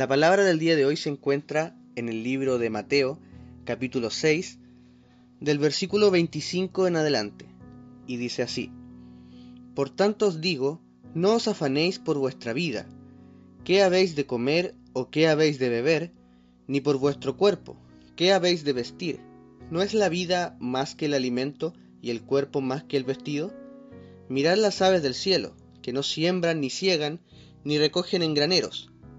La palabra del día de hoy se encuentra en el libro de Mateo, capítulo 6, del versículo 25 en adelante, y dice así, Por tanto os digo, no os afanéis por vuestra vida, qué habéis de comer o qué habéis de beber, ni por vuestro cuerpo, qué habéis de vestir. ¿No es la vida más que el alimento y el cuerpo más que el vestido? Mirad las aves del cielo, que no siembran ni ciegan, ni recogen en graneros,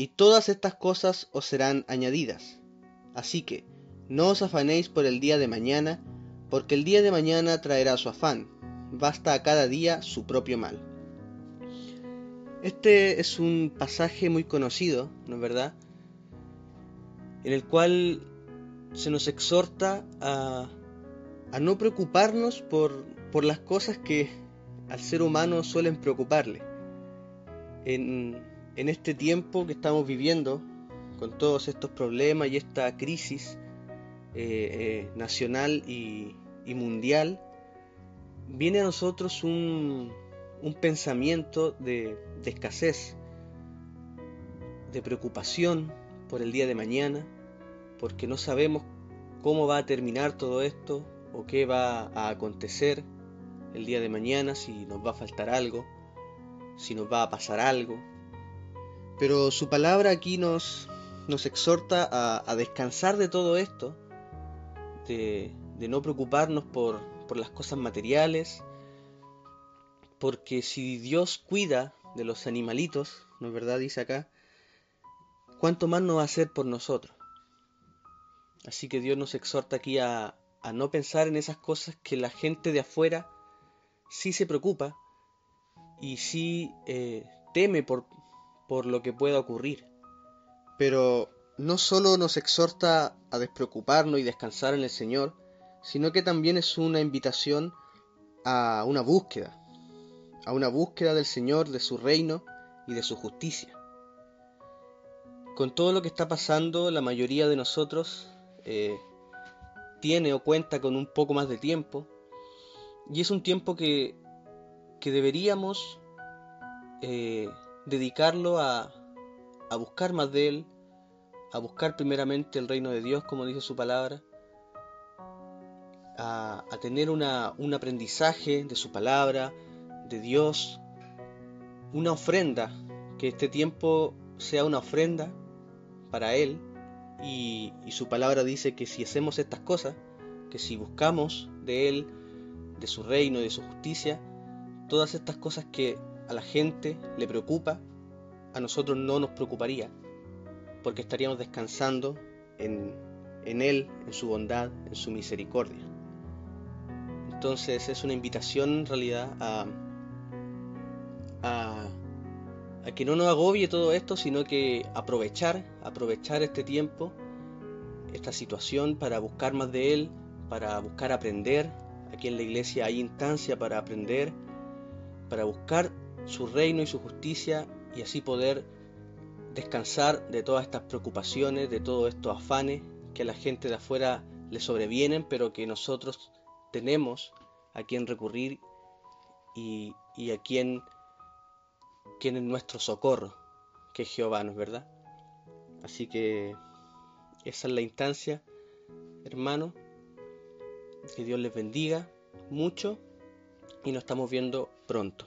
y todas estas cosas os serán añadidas. Así que, no os afanéis por el día de mañana, porque el día de mañana traerá su afán, basta a cada día su propio mal. Este es un pasaje muy conocido, ¿no es verdad? En el cual se nos exhorta a, a no preocuparnos por, por, las cosas que al ser humano suelen preocuparle. En, en este tiempo que estamos viviendo, con todos estos problemas y esta crisis eh, eh, nacional y, mundial, viene a nosotros un, un pensamiento de, de escasez, de preocupación por el día de mañana, porque no sabemos cómo va a terminar todo esto o qué va a acontecer el día de mañana, si nos va a faltar algo, si nos va a pasar algo. Pero su palabra aquí nos, nos exhorta a, a, descansar de todo esto, de, de no preocuparnos por, por, las cosas materiales, porque si Dios cuida de los animalitos, ¿no es verdad? Dice acá, ¿cuánto más no va a hacer por nosotros? Así que Dios nos exhorta aquí a, a no pensar en esas cosas que la gente de afuera sí se preocupa y sí eh, teme por, por lo que pueda ocurrir. Pero no solo nos exhorta a despreocuparnos y descansar en el Señor, sino que también es una invitación a una búsqueda, a una búsqueda del Señor, de su reino y de su justicia. Con todo lo que está pasando, la mayoría de nosotros eh, tiene o cuenta con un poco más de tiempo, y es un tiempo que, que deberíamos eh, dedicarlo a, a buscar más de Él, a buscar primeramente el reino de Dios, como dice su palabra, a, a tener una, un aprendizaje de su palabra, de Dios, una ofrenda, que este tiempo sea una ofrenda para Él, y, y su palabra dice que si hacemos estas cosas, que si buscamos de Él, de su reino, de su justicia, todas estas cosas que a la gente le preocupa, a nosotros no nos preocuparía, porque estaríamos descansando en, en Él, en su bondad, en su misericordia. Entonces es una invitación en realidad a, a, que no nos agobie todo esto, sino que aprovechar, aprovechar este tiempo, esta situación para buscar más de Él, para buscar aprender. Aquí en la iglesia hay instancia para aprender, para buscar su reino y su justicia y así poder descansar de todas estas preocupaciones, de todos estos afanes que a la gente de afuera le sobrevienen, pero que nosotros tenemos a quien recurrir y, a quien, quien es nuestro socorro, que es Jehová, ¿no es verdad? Así que esa es la instancia, hermano. Que Dios les bendiga mucho y nos estamos viendo pronto.